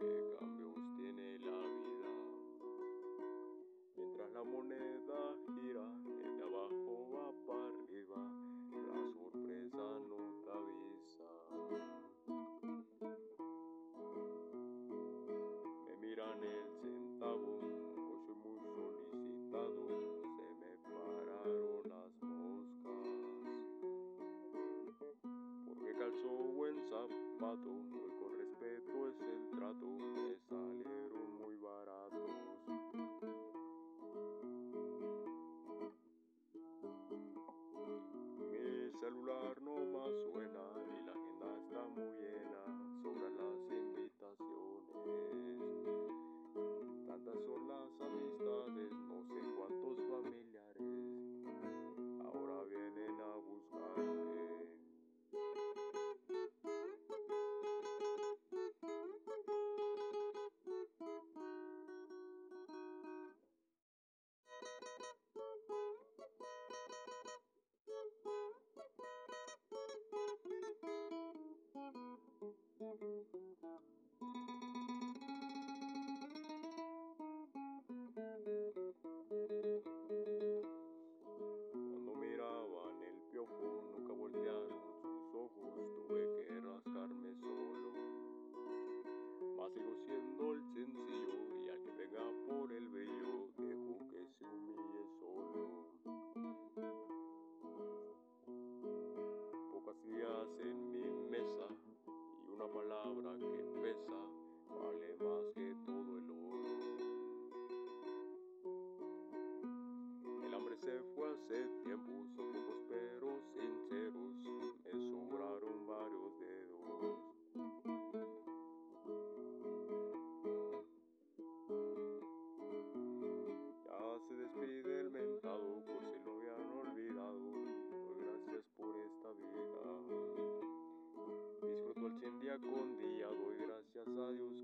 qué cambios tiene la vida. Mientras la moneda gira, el de abajo va para arriba, la sorpresa no te avisa. Me miran el centavo, hoy soy muy solicitado, se me pararon las moscas. Porque calzó buen zapato, respeto es el trato, esa día con día doy gracias a Dios